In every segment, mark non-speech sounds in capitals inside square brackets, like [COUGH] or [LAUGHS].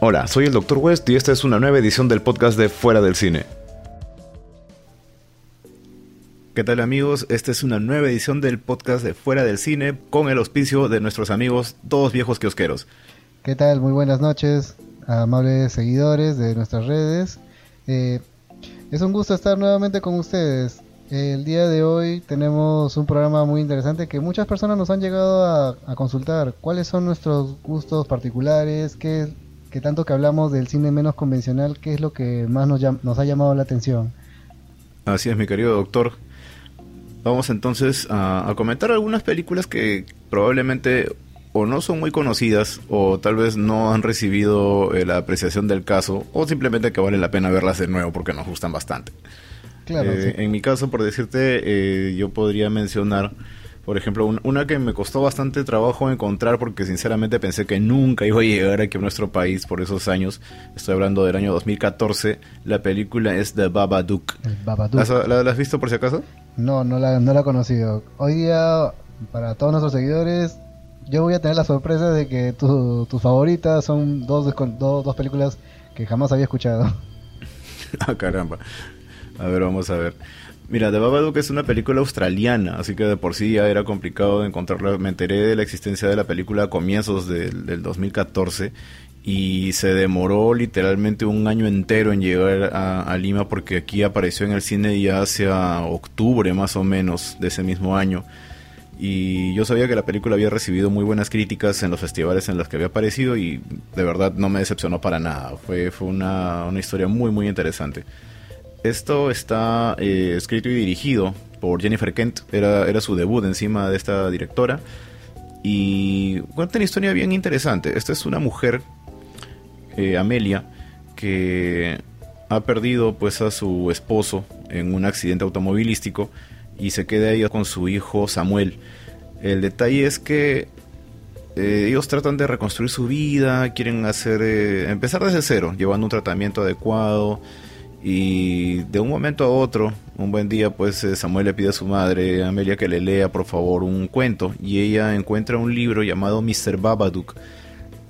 Hola, soy el Dr. West y esta es una nueva edición del podcast de Fuera del Cine. ¿Qué tal amigos? Esta es una nueva edición del podcast de Fuera del Cine con el auspicio de nuestros amigos Todos Viejos Kiosqueros. ¿Qué tal? Muy buenas noches, amables seguidores de nuestras redes. Eh, es un gusto estar nuevamente con ustedes. El día de hoy tenemos un programa muy interesante que muchas personas nos han llegado a, consultar. ¿Cuáles son nuestros gustos particulares? ¿Qué, que tanto que hablamos del cine menos convencional, ¿qué es lo que más nos, nos ha llamado la atención? Así es, mi querido doctor. Vamos entonces a, comentar algunas películas que probablemente o no son muy conocidas o tal vez no han recibido eh, la apreciación del caso o simplemente que vale la pena verlas de nuevo porque nos gustan bastante. Claro, eh, En mi caso, por decirte, eh, yo podría mencionar, por ejemplo, una que me costó bastante trabajo encontrar porque sinceramente pensé que nunca iba a llegar aquí a nuestro país por esos años. Estoy hablando del año 2014. La película es The Babadook. Babadook. ¿La, has visto por si acaso? No, no la, no la he conocido. Hoy día, para todos nuestros seguidores, yo voy a tener la sorpresa de que tus favoritas son dos, dos, dos películas que jamás había escuchado. [LAUGHS] ah, caramba. A ver, vamos a ver. Mira, The Babadook es una película australiana, así que de por sí ya era complicado encontrarla. Me enteré de la existencia de la película a comienzos del, 2014 y se demoró literalmente un año entero en llegar a, Lima porque aquí apareció en el cine ya hacia octubre más o menos de ese mismo año. Y yo sabía que la película había recibido muy buenas críticas en los festivales en los que había aparecido y de verdad no me decepcionó para nada. Fue, fue una historia muy muy interesante. Esto está eh, escrito y dirigido por Jennifer Kent, era, era su debut encima de esta directora. Y cuenta una historia bien interesante. Esta es una mujer, eh, Amelia, que ha perdido pues a su esposo en un accidente automovilístico y se queda ella con su hijo Samuel. El detalle es que eh, ellos tratan de reconstruir su vida, quieren hacer empezar desde cero, llevando un tratamiento adecuado, y de un momento a otro, un buen día, pues eh, Samuel le pide a su madre, Amelia, que le lea por favor un cuento. Y ella encuentra un libro llamado Mr. Babadook.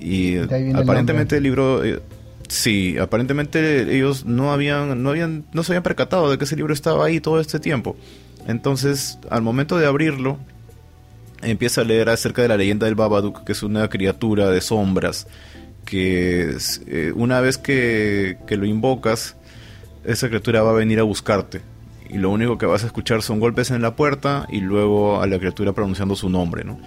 Y aparentemente el, libro, eh, sí, aparentemente ellos no habían, no habían, no se habían percatado de que ese libro estaba ahí todo este tiempo. Entonces, al momento de abrirlo, empieza a leer acerca de la leyenda del Babadook, que es una criatura de sombras, que eh, una vez que, que lo invocas, esa criatura va a venir a buscarte. Y lo único que vas a escuchar son golpes en la puerta y luego a la criatura pronunciando su nombre, ¿no?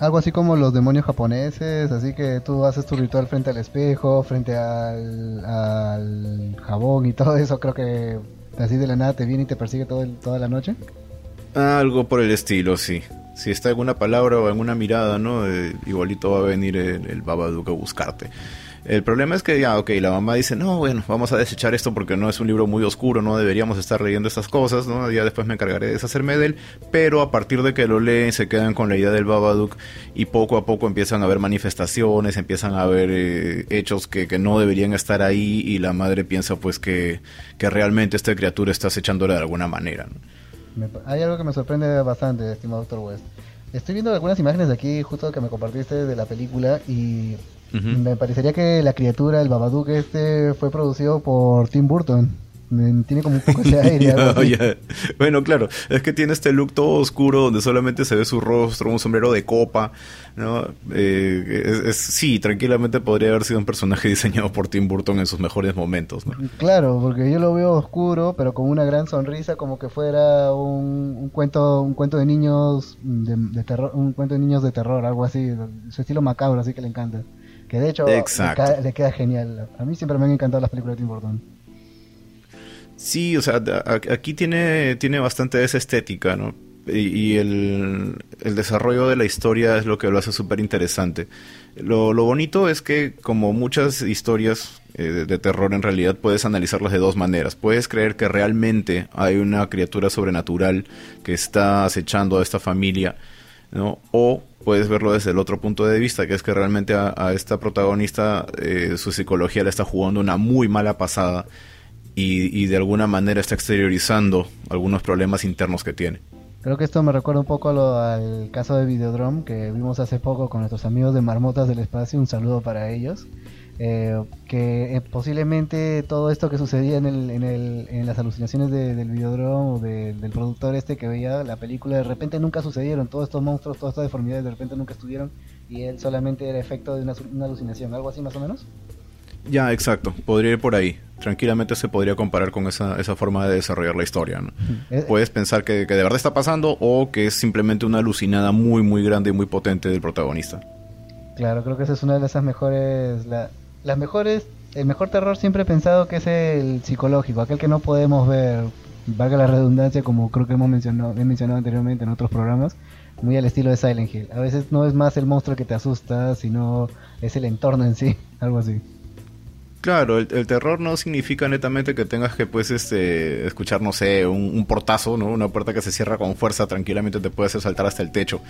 Algo así como los demonios japoneses, así que tú haces tu ritual frente al espejo, frente al, jabón y todo eso, creo que así de la nada te viene y te persigue todo toda la noche. Algo por el estilo, sí. Si está alguna palabra o alguna mirada, ¿no? Eh, igualito va a venir el, el Babadook a buscarte. El problema es que ya, ok, la mamá dice, no, bueno, vamos a desechar esto porque no es un libro muy oscuro, no deberíamos estar leyendo estas cosas, ¿no? Ya después me encargaré de deshacerme de él, pero a partir de que lo leen se quedan con la idea del Babadook y poco a poco empiezan a haber manifestaciones, empiezan a haber eh, hechos que, que, no deberían estar ahí y la madre piensa pues que, que realmente esta criatura está acechándole de alguna manera. hay algo que me sorprende bastante, estimado Doctor West. Estoy viendo algunas imágenes de aquí, justo que me compartiste de la película, y me parecería que la criatura, el Babadook este, fue producido por Tim Burton. Tiene como un poco de [LAUGHS] aire. Bueno, claro, es que tiene este look todo oscuro donde solamente se ve su rostro, un sombrero de copa, ¿no? Eh, sí, tranquilamente podría haber sido un personaje [LAUGHS] diseñado por Tim Burton en sus mejores momentos, ¿no? Claro, porque yo lo veo oscuro, pero con una gran sonrisa, como que fuera un, cuento, un cuento de niños de, terror, un cuento de niños de terror, algo así, su estilo macabro, así que le encanta. Que de hecho le, queda genial. A mí siempre me han encantado las películas de Tim Burton. Sí, o sea, aquí tiene, tiene bastante esa estética, ¿no? Y, el, desarrollo de la historia es lo que lo hace súper interesante. Lo, bonito es que, como muchas historias eh, de, terror, en realidad puedes analizarlas de dos maneras. Puedes creer que realmente hay una criatura sobrenatural que está acechando a esta familia, O puedes verlo desde el otro punto de vista, que es que realmente a, esta protagonista eh, su psicología le está jugando una muy mala pasada y, de alguna manera está exteriorizando algunos problemas internos que tiene. Creo que esto me recuerda un poco al caso de Videodrome que vimos hace poco con nuestros amigos de Marmotas del Espacio. Un saludo para ellos. Eh, que eh, posiblemente todo esto que sucedía en, el, en, el, en las alucinaciones del videodrome o del productor este que veía la película, de repente nunca sucedieron, todos estos monstruos, todas estas deformidades de repente nunca estuvieron y él solamente era efecto de una, una alucinación, algo así más o menos. Ya, exacto, podría ir por ahí. Tranquilamente se podría comparar con esa, esa forma de desarrollar la historia. ¿no? Eh, Puedes pensar que, que, de verdad está pasando o que es simplemente una alucinada muy, muy grande y muy potente del protagonista. Claro, creo que esa es una de esas mejores, la, las mejores, el mejor terror siempre he pensado que es el psicológico, aquel que no podemos ver, valga la redundancia, como creo que hemos mencionado, he mencionado anteriormente en otros programas, muy al estilo de Silent Hill. A veces no es más el monstruo que te asusta, sino es el entorno en sí, [LAUGHS] algo así. Claro, el, terror no significa netamente que tengas que pues este escuchar, no sé, un, portazo, ¿no? Una puerta que se cierra con fuerza, tranquilamente te puede hacer saltar hasta el techo.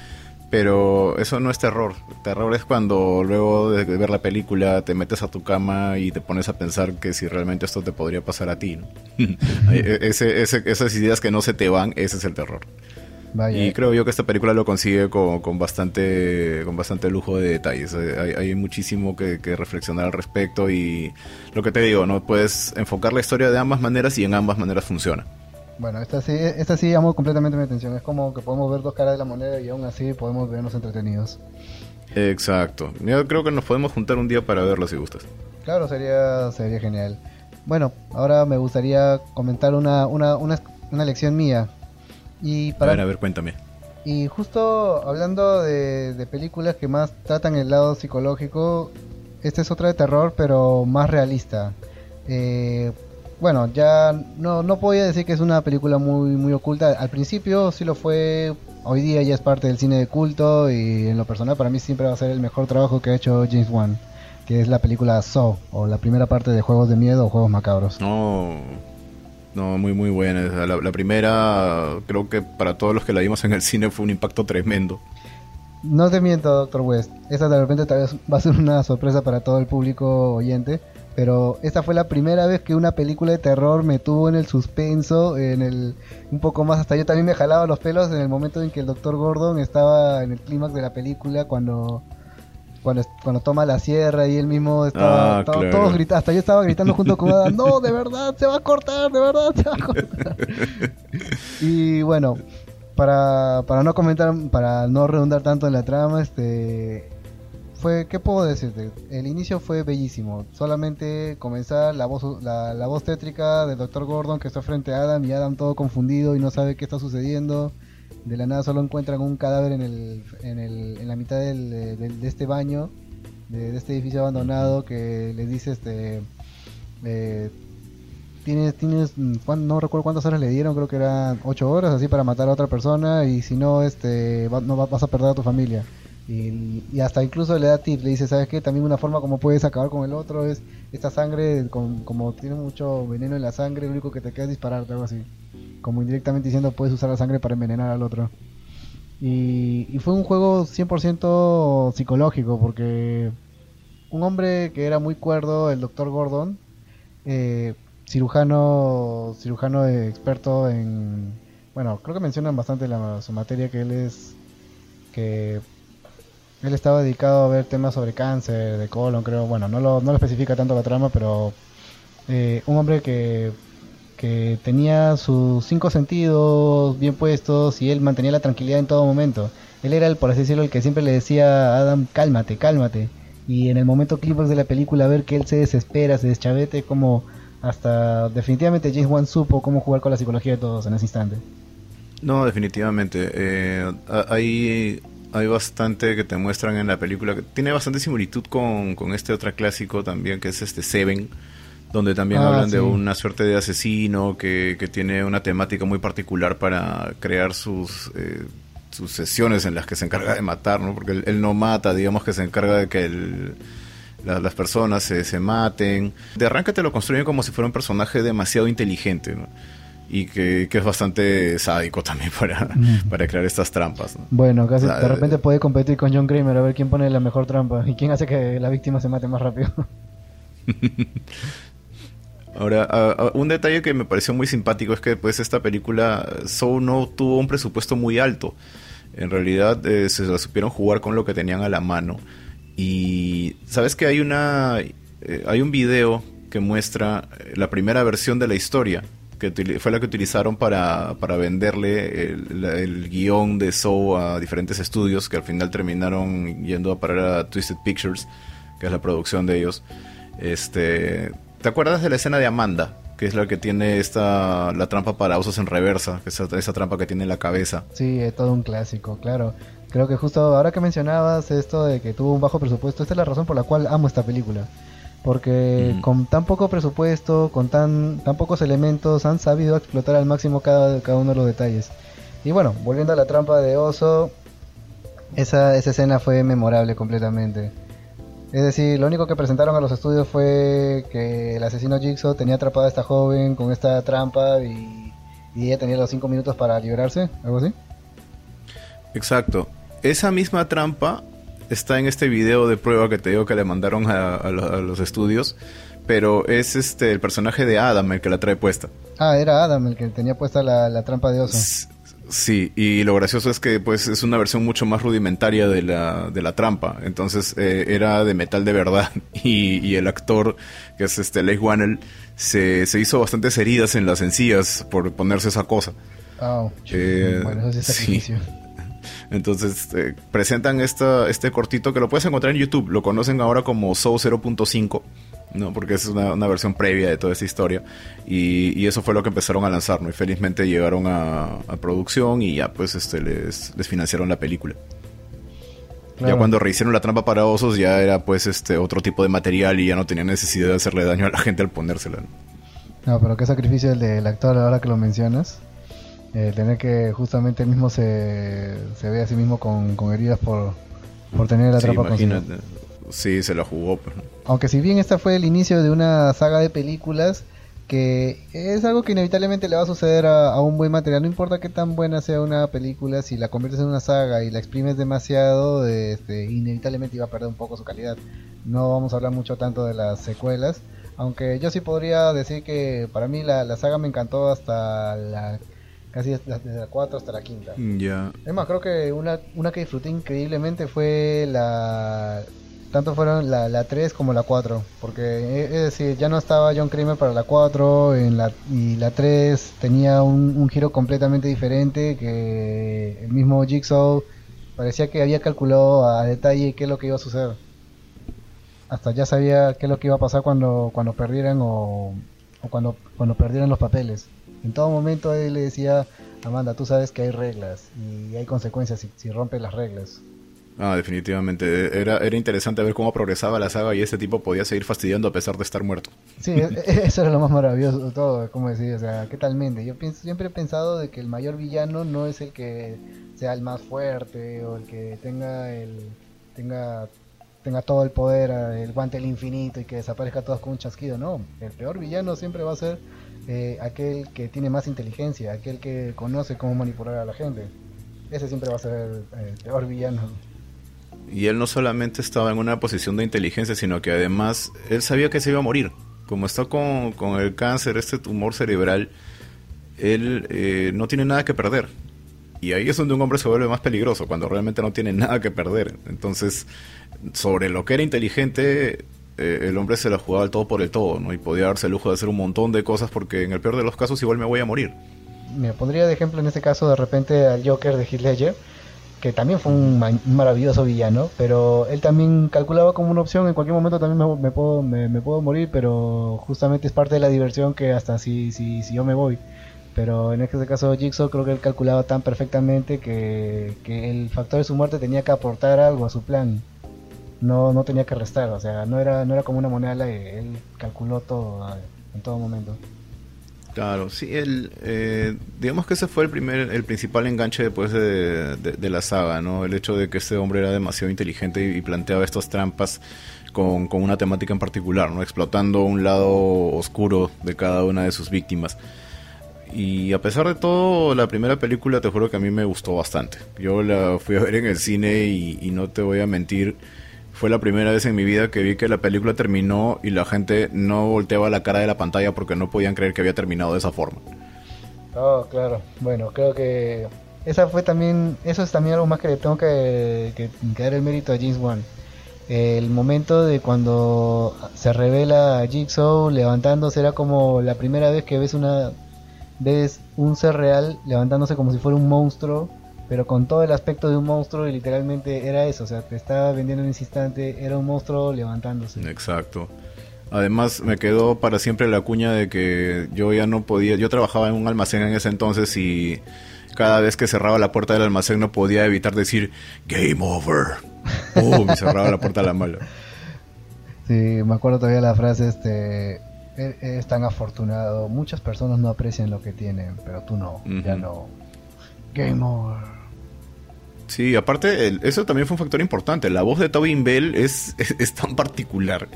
Pero eso no es terror. Terror es cuando luego de ver la película te metes a tu cama y te pones a pensar que si realmente esto te podría pasar a ti. [LAUGHS] E, esas ideas que no se te van, ese es el terror. Y creo yo que esta película lo consigue con, bastante con bastante lujo de detalles. Hay, muchísimo que, reflexionar al respecto y lo que te digo, no puedes enfocar la historia de ambas maneras y en ambas maneras funciona. Bueno, esta sí, esta sí llamó completamente mi atención. Es como que podemos ver dos caras de la moneda y aún así podemos vernos entretenidos. Exacto. Yo creo que nos podemos juntar un día para verlo si gustas. Claro, sería, sería genial. Bueno, ahora me gustaría comentar una, una, una, una lección mía y para, a ver, a ver, cuéntame. Y justo hablando de, películas que más tratan el lado psicológico, esta es otra de terror, pero más realista. Eh, bueno, ya no, no podía decir que es una película muy, muy oculta. Al principio sí lo fue, hoy día ya es parte del cine de culto y en lo personal para mí siempre va a ser el mejor trabajo que ha hecho James Wan, que es la película Saw, o la primera parte de Juegos de Miedo o Juegos Macabros. No. No, muy muy buena. La, primera, creo que para todos los que la vimos en el cine fue un impacto tremendo. No te miento, Doctor West. Esta de repente tal vez va a ser una sorpresa para todo el público oyente. Pero esta fue la primera vez que una película de terror me tuvo en el suspenso, en el un poco más hasta yo también me jalaba los pelos en el momento en que el Doctor Gordon estaba en el clímax de la película cuando cuando, cuando toma la sierra y él mismo estaba, ah, todos gritando, hasta yo estaba gritando junto con Adam, no, de verdad, se va a cortar, de verdad, se va a cortar. [LAUGHS] y bueno, para, para no comentar, para no redundar tanto en la trama, este fue, ¿qué puedo decirte? El inicio fue bellísimo. Solamente comenzar la voz, la, la voz tétrica del Dr. Gordon que está frente a Adam y Adam todo confundido y no sabe qué está sucediendo de la nada solo encuentran un cadáver en, el, en, el, en la mitad del, de este baño, de, este edificio abandonado, que les dice, este, eh, tienes, tienes, no recuerdo cuántas horas le dieron, creo que eran ocho horas así para matar a otra persona y si no, este, no vas a perder a tu familia. Y, hasta incluso le da tips, le dice, ¿sabes qué? También una forma como puedes acabar con el otro es esta sangre, como tiene mucho veneno en la sangre, lo único que te queda es dispararte, algo así como indirectamente diciendo puedes usar la sangre para envenenar al otro. Y, fue un juego 100% psicológico porque un hombre que era muy cuerdo, el doctor Gordon, eh, cirujano, cirujano experto en, bueno, creo que mencionan bastante la, su materia que él es, que él estaba dedicado a ver temas sobre cáncer, de colon, creo, bueno, no lo, no lo especifica tanto la trama, pero eh, un hombre que que tenía sus cinco sentidos bien puestos y él mantenía la tranquilidad en todo momento. Él era el, por así decirlo, el que siempre le decía a Adam, cálmate, cálmate. Y en el momento clímax de la película, ver que él se desespera, se deschavete, como hasta definitivamente James Wan supo cómo jugar con la psicología de todos en ese instante. No, definitivamente. Eh, hay, hay bastante que te muestran en la película. Tiene bastante similitud con, con este otro clásico también, que es este Seven donde también ah, hablan de una suerte de asesino que, tiene una temática muy particular para crear sus, eh, sus sesiones en las que se encarga de matar, ¿no? Porque él, no mata, digamos que se encarga de que las personas se, se, maten. De arranque te lo construyen como si fuera un personaje demasiado inteligente, ¿no? y que, es bastante sádico también [LAUGHS] para, mm. para crear estas trampas. Bueno, casi de repente puede competir con John Kramer a ver quién pone la mejor trampa y quién hace que la víctima se mate más rápido. [LAUGHS] Ahora, un detalle que me pareció muy simpático es que pues esta película Soul no tuvo un presupuesto muy alto. En realidad eh, se la supieron jugar con lo que tenían a la mano. Y sabes que hay una eh, hay un video que muestra eh, la primera versión de la historia, que fue la que utilizaron para, para venderle el, el, guion de Soul a diferentes estudios, que al final terminaron yendo a parar a Twisted Pictures, que es la producción de ellos. Este, ¿Te acuerdas de la escena de Amanda? que es la que tiene esta la trampa para osos en reversa, esa, esa trampa que tiene en la cabeza. Sí, es todo un clásico, claro. Creo que justo ahora que mencionabas esto de que tuvo un bajo presupuesto, esta es la razón por la cual amo esta película. Porque con tan poco presupuesto, con tan, tan pocos elementos, han sabido explotar al máximo cada, cada uno de los detalles. Y bueno, volviendo a la trampa de oso, esa, esa escena fue memorable completamente. Es decir, lo único que presentaron a los estudios fue que el asesino Jigsaw tenía atrapada a esta joven con esta trampa y, ella tenía los 5 minutos para liberarse, algo así. Exacto. Esa misma trampa está en este video de prueba que te digo que le mandaron a, los estudios, pero es este el personaje de Adam el que la trae puesta. Ah, era Adam el que tenía puesta la, la trampa de oso. Sí, y lo gracioso es que pues es una versión mucho más rudimentaria de la, de la trampa. Entonces eh, era de metal de verdad [LAUGHS] y, el actor, que es este Leigh Whannell, se, se hizo bastantes heridas en las encías por ponerse esa cosa. Oh, bueno, eso es sacrificio. [LAUGHS] Entonces eh, presentan esta, este cortito que lo puedes encontrar en YouTube. Lo conocen ahora como Soul 0.5 ¿no? Porque es una, versión previa de toda esta historia. Y, eso fue lo que empezaron a lanzar, ¿no? Y felizmente llegaron a, producción y ya pues este les, financiaron la película. Ya cuando rehicieron la trampa para osos ya era pues este otro tipo de material y ya no tenía necesidad de hacerle daño a la gente al ponérsela. No, pero qué sacrificio el del actor ahora que lo mencionas. Eh, tener que justamente él mismo se, se ve a sí mismo con, heridas por, por tener la trampa imagínate. Sí, se la jugó. Pues, Aunque si bien esta fue el inicio de una saga de películas, que es algo que inevitablemente le va a suceder a, un buen material. No importa qué tan buena sea una película, si la conviertes en una saga y la exprimes demasiado, este, inevitablemente iba a perder un poco su calidad. No vamos a hablar mucho tanto de las secuelas, aunque yo sí podría decir que para mí la, saga me encantó hasta la casi desde la 4 hasta la quinta. Ya. Es más, creo que una, una que disfruté increíblemente fue la, tanto fueron la, la 3 como la 4, porque eh, es decir, ya no estaba John Kramer para la 4 en y la 3 tenía un, giro completamente diferente, que el mismo Jigsaw parecía que había calculado a detalle qué es lo que iba a suceder. Hasta ya sabía qué es lo que iba a pasar cuando, cuando perdieran o, cuando, cuando perdieran los papeles. En todo momento él le decía, Amanda, tú sabes que hay reglas y hay consecuencias si, si rompes las reglas. Ah, definitivamente. Era, era interesante ver cómo progresaba la saga y este tipo podía seguir fastidiando a pesar de estar muerto. Sí, e, e, eso era lo más maravilloso de todo, como decir, o sea, qué talmente. Yo pienso, siempre he pensado de que el mayor villano no es el que sea el más fuerte o el que tenga el tenga tenga todo el poder, el guante del infinito y que desaparezca todos con un chasquido, no. El peor villano siempre va a ser eh, aquel que tiene más inteligencia, aquel que conoce cómo manipular a la gente. Ese siempre va a ser el peor villano. Y él no solamente estaba en una posición de inteligencia, sino que además él sabía que se iba a morir. Como está con, con el cáncer, este tumor cerebral, él eh, no tiene nada que perder. Y ahí es donde un hombre se vuelve más peligroso, cuando realmente no tiene nada que perder. Entonces, sobre lo que era inteligente, eh, el hombre se la jugaba al todo por el todo, ¿no? Y podía darse el lujo de hacer un montón de cosas porque en el peor de los casos igual me voy a morir. Me pondría de ejemplo en este caso de repente al Joker de Heath que también fue un, maravilloso villano, pero él también calculaba como una opción, en cualquier momento también me, puedo, me, puedo morir, pero justamente es parte de la diversión que hasta si, si, si yo me voy. Pero en este caso Jigsaw creo que él calculaba tan perfectamente que, que el factor de su muerte tenía que aportar algo a su plan. No, no tenía que restar, o sea, no era, no era como una moneda, él calculó todo en todo momento. Claro, sí, el, eh, digamos que ese fue el primer, el principal enganche después de, la saga, ¿no? El hecho de que este hombre era demasiado inteligente y, planteaba estas trampas con, una temática en particular, ¿no? Explotando un lado oscuro de cada una de sus víctimas. Y a pesar de todo, la primera película te juro que a mí me gustó bastante. Yo la fui a ver en el cine y no te voy a mentir fue la primera vez en mi vida que vi que la película terminó y la gente no volteaba la cara de la pantalla porque no podían creer que había terminado de esa forma. Oh, claro. Bueno, creo que esa fue también, eso es también algo más que le tengo que, dar el mérito a James Wan. el momento de cuando se revela Jigsaw levantándose era como la primera vez que ves una ves un ser real levantándose como si fuera un monstruo, pero con todo el aspecto de un monstruo y literalmente era eso, o sea, te estaba vendiendo en ese instante, era un monstruo levantándose. Exacto. Además me quedó para siempre la cuña de que yo ya no podía, yo trabajaba en un almacén en ese entonces y cada vez que cerraba la puerta del almacén no podía evitar decir Game Over. ¡Pum! Y cerraba la puerta a la mala. Sí, me acuerdo todavía la frase, este, es tan afortunado. Muchas personas no aprecian lo que tienen, pero tú no, ya no. Game over. Sí, aparte, eso también fue un factor importante. La voz de Tobin Bell [LAUGHS] es, es, tan particular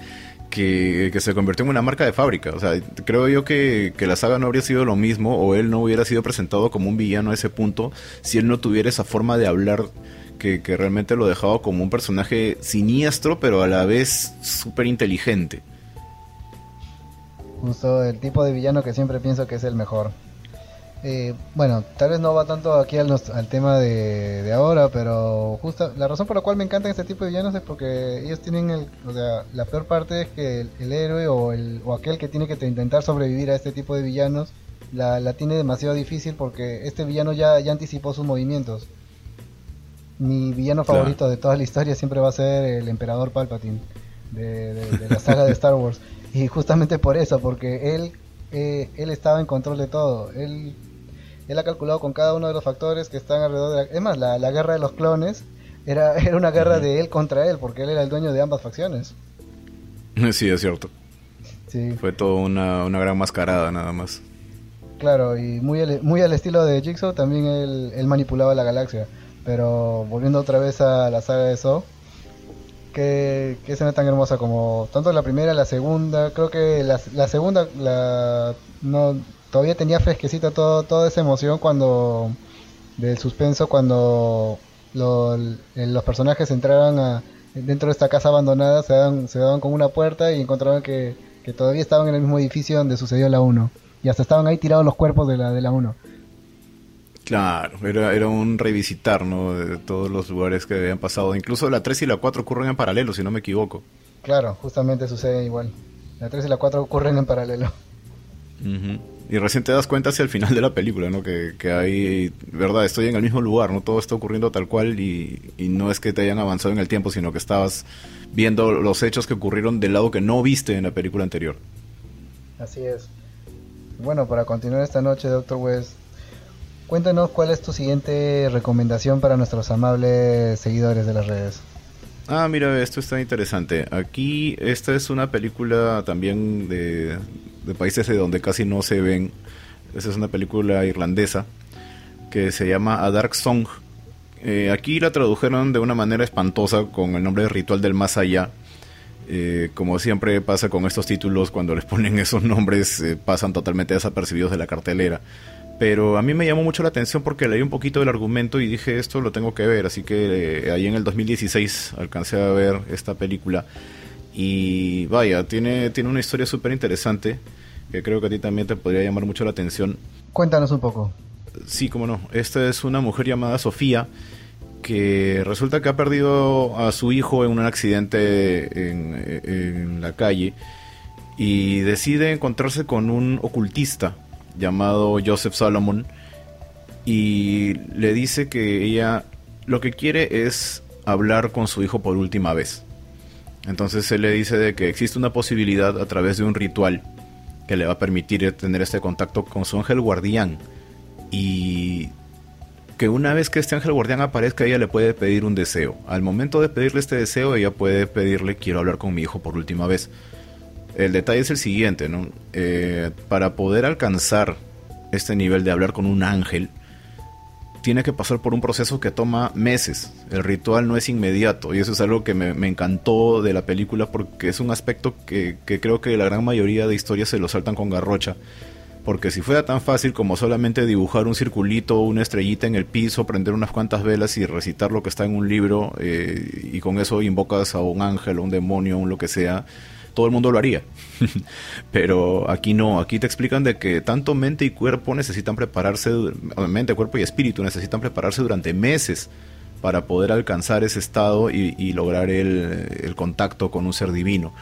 que, que, se convirtió en una marca de fábrica. O sea, creo yo que, que, la saga no habría sido lo mismo o él no hubiera sido presentado como un villano a ese punto si él no tuviera esa forma de hablar que, que realmente lo dejaba como un personaje siniestro, pero a la vez súper inteligente. Justo el tipo de villano que siempre pienso que es el mejor. Eh, bueno, tal vez no va tanto aquí al, tema de, ahora, pero justo la razón por la cual me encantan este tipo de villanos es porque ellos tienen el, o sea, la peor parte es que el, héroe o, el, o aquel que tiene que intentar sobrevivir a este tipo de villanos la, la tiene demasiado difícil porque este villano ya, ya anticipó sus movimientos. Mi villano favorito de toda la historia siempre va a ser el emperador Palpatine de, de la saga de Star Wars. Y justamente por eso, porque él, eh, él estaba en control de todo. Él, él ha calculado con cada uno de los factores que están alrededor de la... Es más, la, guerra de los clones era, [LAUGHS] era una guerra de él contra él, porque él era el dueño de ambas facciones. [LAUGHS] Sí, es cierto. Sí. Fue todo una, una gran mascarada nada más. Claro, y muy al, muy al estilo de Jigsaw, también él, él manipulaba la galaxia. Pero volviendo otra vez a la saga de Saw, que, que escena tan hermosa como tanto la primera, la segunda, creo que la, la segunda la, no todavía tenía fresquecita todo, toda esa emoción cuando del suspenso cuando los personajes entraron a, dentro de esta casa abandonada, se daban, se daban con una puerta y encontraban que, que, todavía estaban en el mismo edificio donde sucedió la 1. Y hasta estaban ahí tirados los cuerpos de la, de la 1. Claro, era, era un revisitar, ¿no? De todos los lugares que habían pasado. Incluso la 3 y la 4 ocurren en paralelo, si no me equivoco. Claro, justamente sucede igual. La 3 y la 4 ocurren en paralelo. Y recién te das cuenta hacia el final de la película, ¿no? Que, que hay, verdad, estoy en el mismo lugar, ¿no? Todo está ocurriendo tal cual y, y no es que te hayan avanzado en el tiempo, sino que estabas viendo los hechos que ocurrieron del lado que no viste en la película anterior. Así es. Bueno, para continuar esta noche, Doctor West, Cuéntanos cuál es tu siguiente recomendación para nuestros amables seguidores de las redes. Ah, mira, esto está interesante. Aquí, esta es una película también de, países de donde casi no se ven. Esta es una película irlandesa que se llama A Dark Song. Eh, aquí la tradujeron de una manera espantosa con el nombre de Ritual del Más Allá. Eh, como siempre pasa con estos títulos, cuando les ponen [LAUGHS] esos nombres eh, pasan totalmente desapercibidos de la cartelera. Pero a mí me llamó mucho la atención porque leí un poquito del argumento y dije esto lo tengo que ver. Así que eh, ahí en el 2016 alcancé a ver esta película. Y vaya, tiene, tiene una historia súper interesante que creo que a ti también te podría llamar mucho la atención. Cuéntanos un poco. Sí, cómo no. Esta es una mujer llamada Sofía que resulta que ha perdido a su hijo en un accidente en, en la calle y decide encontrarse con un ocultista llamado Joseph Solomon y le dice que ella lo que quiere es hablar con su hijo por última vez. Entonces él le dice de que existe una posibilidad a través de un ritual que le va a permitir tener este contacto con su ángel guardián y que una vez que este ángel guardián aparezca ella le puede pedir un deseo. Al momento de pedirle este deseo ella puede pedirle quiero hablar con mi hijo por última vez. El detalle es el siguiente, ¿no? Eh, para poder alcanzar este nivel de hablar con un ángel, tiene que pasar por un proceso que toma meses. El ritual no es inmediato y eso es algo que me, encantó de la película porque es un aspecto que, creo que la gran mayoría de historias se lo saltan con garrocha. Porque si fuera tan fácil como solamente dibujar un circulito, una estrellita en el piso, prender unas cuantas velas y recitar lo que está en un libro eh, y con eso invocas a un ángel, a un demonio, un lo que sea, todo el mundo lo haría. [LAUGHS] Pero aquí no, aquí te explican de que tanto mente y cuerpo necesitan prepararse, mente, cuerpo y espíritu necesitan prepararse durante meses para poder alcanzar ese estado y, lograr el, el, contacto con un ser divino.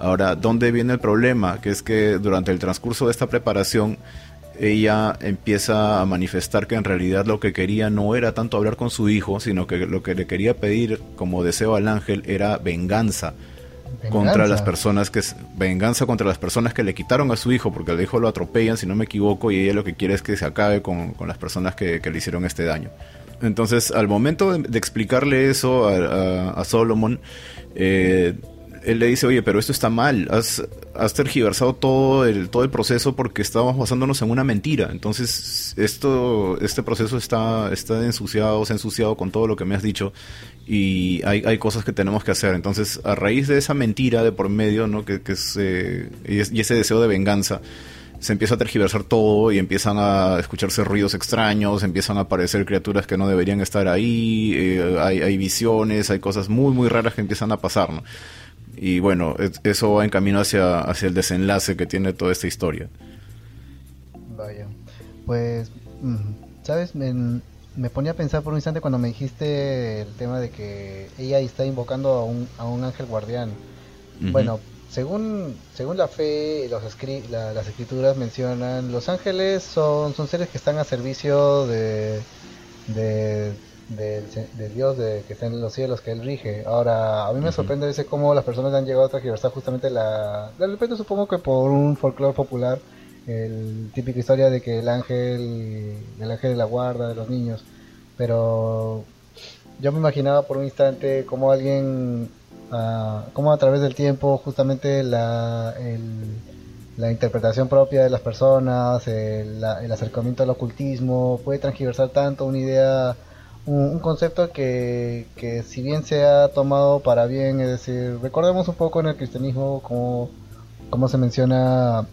Ahora, ¿dónde viene el problema? Que es que durante el transcurso de esta preparación, ella empieza a manifestar que en realidad lo que quería no era tanto hablar con su hijo, sino que lo que le quería pedir como deseo al ángel era venganza contra las personas que venganza contra las personas que le quitaron a su hijo porque el hijo lo atropellan si no me equivoco y ella lo que quiere es que se acabe con, las personas que, le hicieron este daño. Entonces al momento de, explicarle eso a, Solomon eh, él le dice, oye, pero esto está mal, has, tergiversado todo el, proceso porque estábamos basándonos en una mentira. Entonces, esto, este proceso está, ensuciado, se ha ensuciado con todo lo que me has dicho y hay, cosas que tenemos que hacer. Entonces, a raíz de esa mentira de por medio, ¿no? Que, y, ese deseo de venganza, se empieza a tergiversar todo y empiezan a escucharse ruidos extraños, empiezan a aparecer criaturas que no deberían estar ahí, eh, hay, visiones, hay cosas muy, muy raras que empiezan a pasar. Y bueno, eso va en camino hacia, hacia el desenlace que tiene toda esta historia. Vaya, pues, ¿sabes? Me, me ponía a pensar por un instante cuando me dijiste el tema de que ella está invocando a un, a un ángel guardián. Bueno, según, según la fe, los las escrituras mencionan, los ángeles son, son seres que están a servicio de, de del, Dios de, que está en los cielos, que Él rige. Ahora, a mí me sorprende ese cómo las personas han llegado a transgiversar justamente la... De repente supongo que por un folclore popular, el típico historia de que el ángel, el ángel de la guarda de los niños. Pero yo me imaginaba por un instante cómo alguien, uh, cómo a través del tiempo justamente la... la interpretación propia de las personas, el, el acercamiento al ocultismo, puede transgiversar tanto una idea un, concepto que, que, si bien se ha tomado para bien, es decir, recordemos un poco en el cristianismo como, como se menciona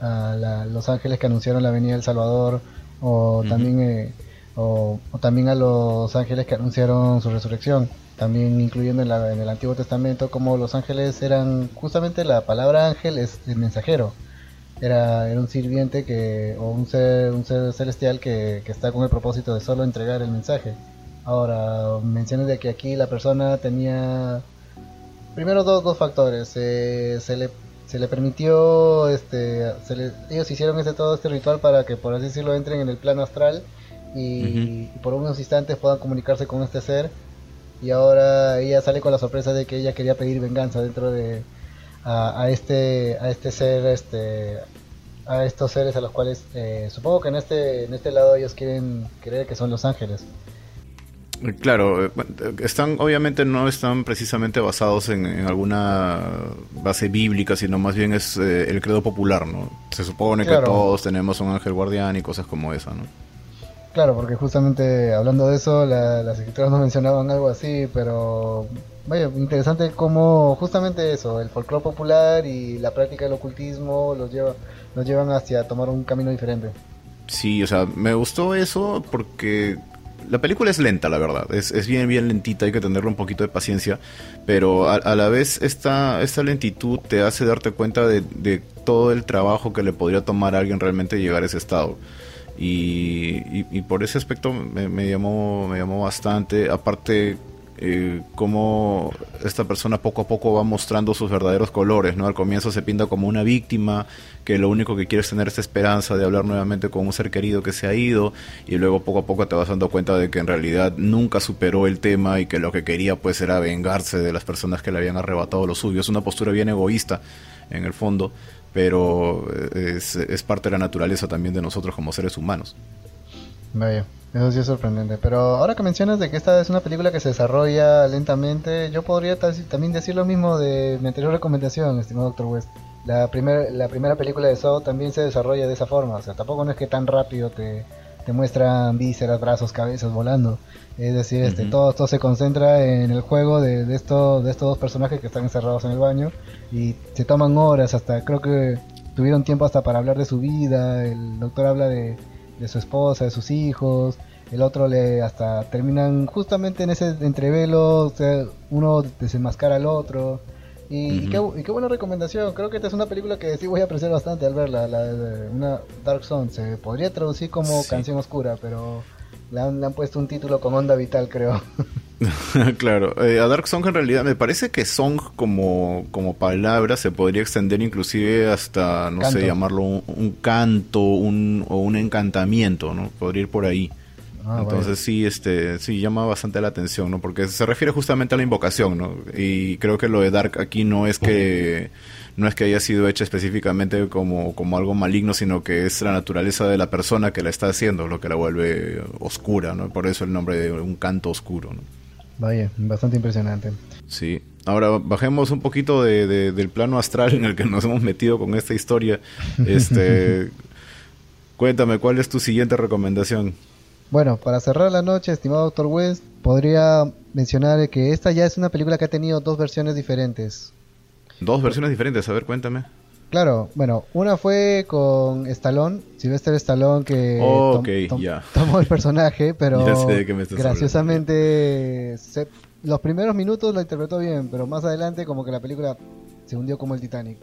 a los ángeles que anunciaron la venida del Salvador, o también eh, o, también a los ángeles que anunciaron su resurrección, también incluyendo en, la, en el Antiguo Testamento como los ángeles eran justamente la palabra ángel es el mensajero. Era, era un sirviente que, o un ser, un ser celestial que, que está con el propósito de solo entregar el mensaje. Ahora, mencioné de que aquí la persona tenía primero dos, dos factores. se, le, se le permitió, este, ellos hicieron este, todo este ritual para que, por así decirlo, entren en el plano astral y, por unos instantes puedan comunicarse con este ser. Y ahora ella sale con la sorpresa de que ella quería pedir venganza dentro de a, este a este ser, este a estos seres a los cuales eh, supongo que en este en este lado ellos quieren creer que son los ángeles. Claro, eh, están obviamente no están precisamente basados en, alguna base bíblica, sino más bien es eh, el credo popular, ¿no? Se supone que todos tenemos un ángel guardián y cosas como esa, ¿no? Claro, porque justamente hablando de eso, las escrituras no mencionaban algo así, pero vaya, interesante cómo justamente eso, el folclore popular y la práctica del ocultismo los lleva, nos llevan hacia tomar un camino diferente. Sí, o sea, me gustó eso porque la película es lenta, la verdad. Es, es, bien, bien lentita, hay que tenerle un poquito de paciencia. Pero a, la vez esta, esta lentitud te hace darte cuenta de, de, todo el trabajo que le podría tomar a alguien realmente llegar a ese estado. Y, y, por ese aspecto me, me, llamó, me llamó bastante. Aparte, eh, cómo esta persona poco a poco va mostrando sus verdaderos colores, ¿no? Al comienzo se pinta como una víctima, que lo único que quiere es tener esta esperanza de hablar nuevamente con un ser querido que se ha ido, y luego poco a poco te vas dando cuenta de que en realidad nunca superó el tema y que lo que quería pues era vengarse de las personas que le habían arrebatado lo suyo. Es una postura bien egoísta en el fondo, pero eh, es, es parte de la naturaleza también de nosotros como seres humanos. Vaya. Eso sí es sorprendente. Pero ahora que mencionas de que esta es una película que se desarrolla lentamente, yo podría también decir lo mismo de mi anterior recomendación, estimado Dr. West. La, primer, la primera película de Saw también se desarrolla de esa forma. O sea, tampoco no es que tan rápido te, te muestran vísceras, brazos, cabezas volando. Es decir, este, todo esto se concentra en el juego de, de, estos, de estos dos personajes que están encerrados en el baño y se toman horas hasta, creo que tuvieron tiempo hasta para hablar de su vida. El doctor habla de de su esposa, de sus hijos, el otro le hasta terminan justamente en ese entrevelo, o sea, uno desenmascara al otro. Y, qué, buena recomendación, creo que esta es una película que sí voy a apreciar bastante al verla, la, una Dark Zone, se podría traducir como canción oscura, pero Le han, le han puesto un título con onda vital, creo. [LAUGHS] claro, eh, a Dark Song en realidad me parece que Song como, como palabra se podría extender inclusive hasta, no sé, llamarlo un, canto un, o un encantamiento, ¿no? Podría ir por ahí. Ah, Entonces sí, este, sí llama bastante la atención, ¿no? Porque se refiere justamente a la invocación, ¿no? Y creo que lo de Dark aquí no es que no es que haya sido hecha específicamente como, como algo maligno, sino que es la naturaleza de la persona que la está haciendo lo que la vuelve oscura, ¿no? Por eso el nombre de un canto oscuro, ¿no? Vaya, bastante impresionante. Sí. Ahora bajemos un poquito de, del plano astral en el que nos hemos metido con esta historia. Este, [LAUGHS] cuéntame, ¿cuál es tu siguiente recomendación? Bueno, para cerrar la noche, estimado Doctor West, podría mencionar que esta ya es una película que ha tenido dos versiones diferentes. Dos versiones diferentes, a ver, cuéntame. Claro, bueno, una fue con Stallone, Sylvester Stallone que tomó el personaje, [LAUGHS] pero graciosamente los primeros minutos lo interpretó bien, pero más adelante como que la película se hundió como el Titanic.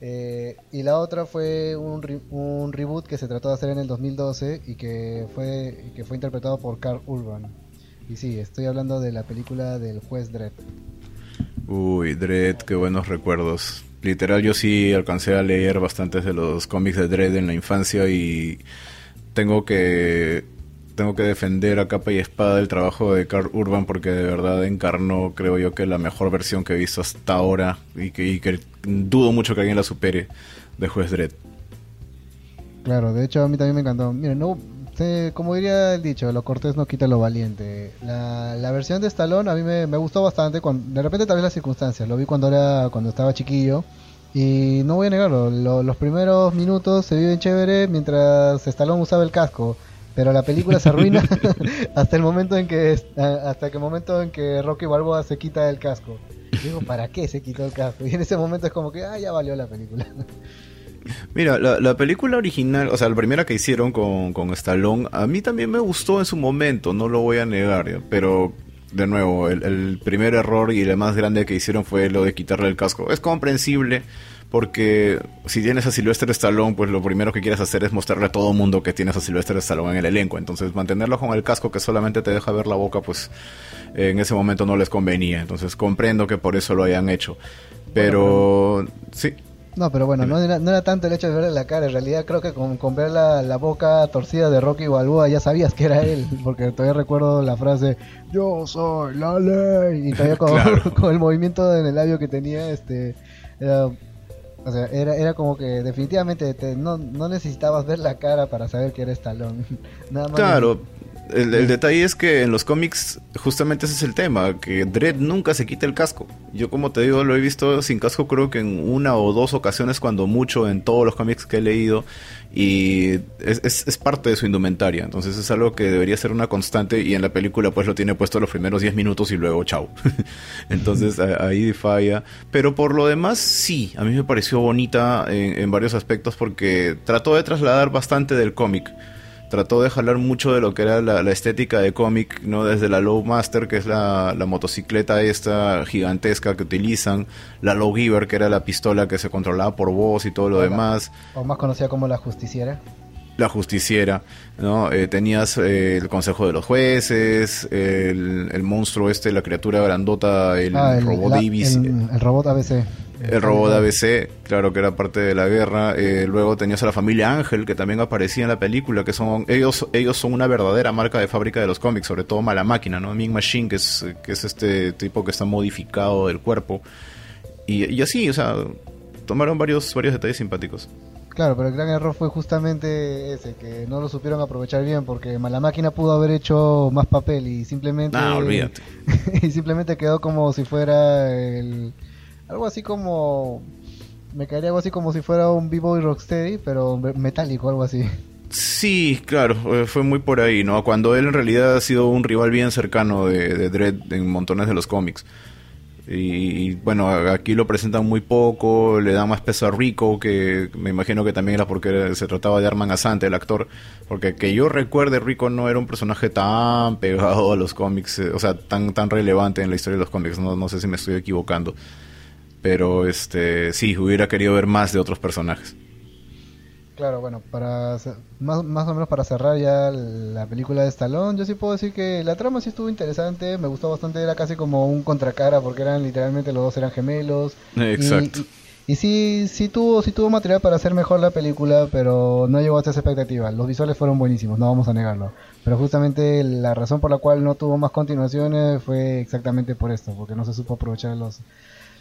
Eh, y la otra fue un, un, reboot que se trató de hacer en el 2012 y que fue, que fue interpretado por Carl Urban. Y sí, estoy hablando de la película del juez Dredd. Uy, Dredd, qué buenos recuerdos literal yo sí alcancé a leer bastantes de los cómics de Dredd en la infancia y tengo que tengo que defender a capa y espada el trabajo de Carl Urban porque de verdad encarnó, creo yo, que la mejor versión que he visto hasta ahora y que, dudo mucho que alguien la supere de Juez Dredd. Claro, de hecho a mí también me encantó. Miren, no, como diría el dicho, lo cortés no quita lo valiente. La, versión de Stallone a mí me, gustó bastante. Cuando, de repente también las circunstancias. Lo vi cuando era cuando estaba chiquillo. Y no voy a negarlo, los primeros minutos se viven chévere mientras Stallone usaba el casco. Pero la película se arruina [LAUGHS] hasta el momento en que hasta el momento en que Rocky Balboa se quita el casco. digo, ¿para qué se quitó el casco? [LAUGHS] Y en ese momento es como que, ah, ya valió la película. Mira, la, película original, o sea, la primera que hicieron con, Stallone, a mí también me gustó en su momento, no lo voy a negar, pero de nuevo, el, primer error y el más grande que hicieron fue lo de quitarle el casco. Es comprensible porque si tienes a Sylvester Stallone, pues lo primero que quieres hacer es mostrarle a todo mundo que tienes a Sylvester Stallone en el elenco. Entonces, mantenerlo con el casco que solamente te deja ver la boca, pues en ese momento no les convenía. Entonces, comprendo que por eso lo hayan hecho. Pero, sí. No, pero bueno, no era, no era, tanto el hecho de verle la cara. En realidad creo que con, con ver la, boca torcida de Rocky Balboa ya sabías que era él. [LAUGHS] Porque todavía recuerdo la frase, yo soy la ley. Y todavía [LAUGHS] con, el movimiento en el labio que tenía, este... Era, o sea, era, era como que definitivamente no, no necesitabas ver la cara para saber que era Stallone. [LAUGHS] Nada más claro. El, detalle es que en los cómics justamente ese es el tema, que Dredd nunca se quita el casco. Yo como te digo lo he visto sin casco creo que en una o dos ocasiones cuando mucho en todos los cómics que he leído y es, parte de su indumentaria. Entonces es algo que debería ser una constante y en la película pues lo tiene puesto los primeros 10 minutos y luego chau. [LAUGHS] Entonces ahí falla. Pero por lo demás sí, a mí me pareció bonita en, en varios aspectos porque trató de trasladar bastante del cómic trató de jalar mucho de lo que era la, estética de cómic, ¿no? Desde la Low Master, que es la, motocicleta esta gigantesca que utilizan, la Low Giver, que era la pistola que se controlaba por voz y todo lo demás. O más conocida como la justiciera. La justiciera, ¿no? Eh, tenías eh, el consejo de los jueces, el, monstruo este, la criatura grandota, el, ah, robot Davis. el robot ABC. El robot de ABC, claro que era parte de la guerra. Eh, luego tenías a la familia Ángel, que también aparecía en la película, que son ellos ellos son una verdadera marca de fábrica de los cómics, sobre todo Mala Máquina, ¿no? Mean Machine, que es, que es este tipo que está modificado del cuerpo. Y, así, o sea, tomaron varios, varios detalles simpáticos. Claro, pero el gran error fue justamente ese, que no lo supieron aprovechar bien, porque Mala Máquina pudo haber hecho más papel y simplemente... Ah, olvídate. [LAUGHS] y simplemente quedó como si fuera el algo así como. Me caería algo así como si fuera un B-Boy Rocksteady, pero metálico, algo así. Sí, claro, eh, fue muy por ahí, ¿no? Cuando él en realidad ha sido un rival bien cercano de, de Dredd en montones de los cómics. Y, bueno, aquí lo presentan muy poco, le dan más peso a Rico, que me imagino que también era porque se trataba de Arman Asante, el actor. Porque que yo recuerde, Rico no era un personaje tan pegado a los cómics, eh, o sea, tan, tan relevante en la historia de los cómics, no, no sé si me estoy equivocando. Pero este sí, hubiera querido ver más de otros personajes. Claro, bueno, para más, más o menos para cerrar ya la película de Stallone, yo sí puedo decir que la trama sí estuvo interesante, me gustó bastante, era casi como un contracara porque eran literalmente los dos eran gemelos. Exacto. Y, sí, sí tuvo, sí tuvo material para hacer mejor la película, pero no llegó a esa expectativa. Los visuales fueron buenísimos, no vamos a negarlo. Pero justamente la razón por la cual no tuvo más continuaciones fue exactamente por esto, porque no se supo aprovechar los,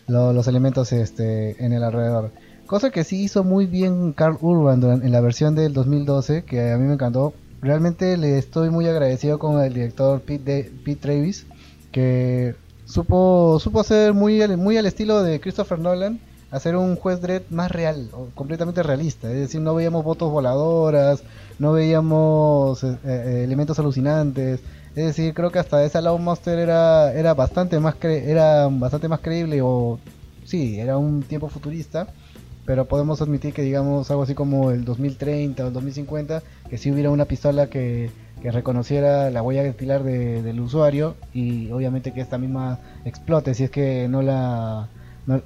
los, los elementos este, en el alrededor. Cosa que sí hizo muy bien Carl Urban en la versión del 2012, que a mí me encantó. Realmente le estoy muy agradecido con el director Pete, Pete Travis, que supo, supo hacer muy, muy al estilo de Christopher Nolan, hacer un juez Dredd más real, completamente realista. Es decir, no veíamos votos voladoras, no veíamos eh, eh, elementos alucinantes. Es decir, creo que hasta esa Law Monster era, era, bastante más era bastante más creíble o sí, era un tiempo futurista pero podemos admitir que digamos algo así como el 2030 o el 2050, que si hubiera una pistola que, reconociera la huella dactilar de, del usuario y obviamente que esta misma explote si es que no la...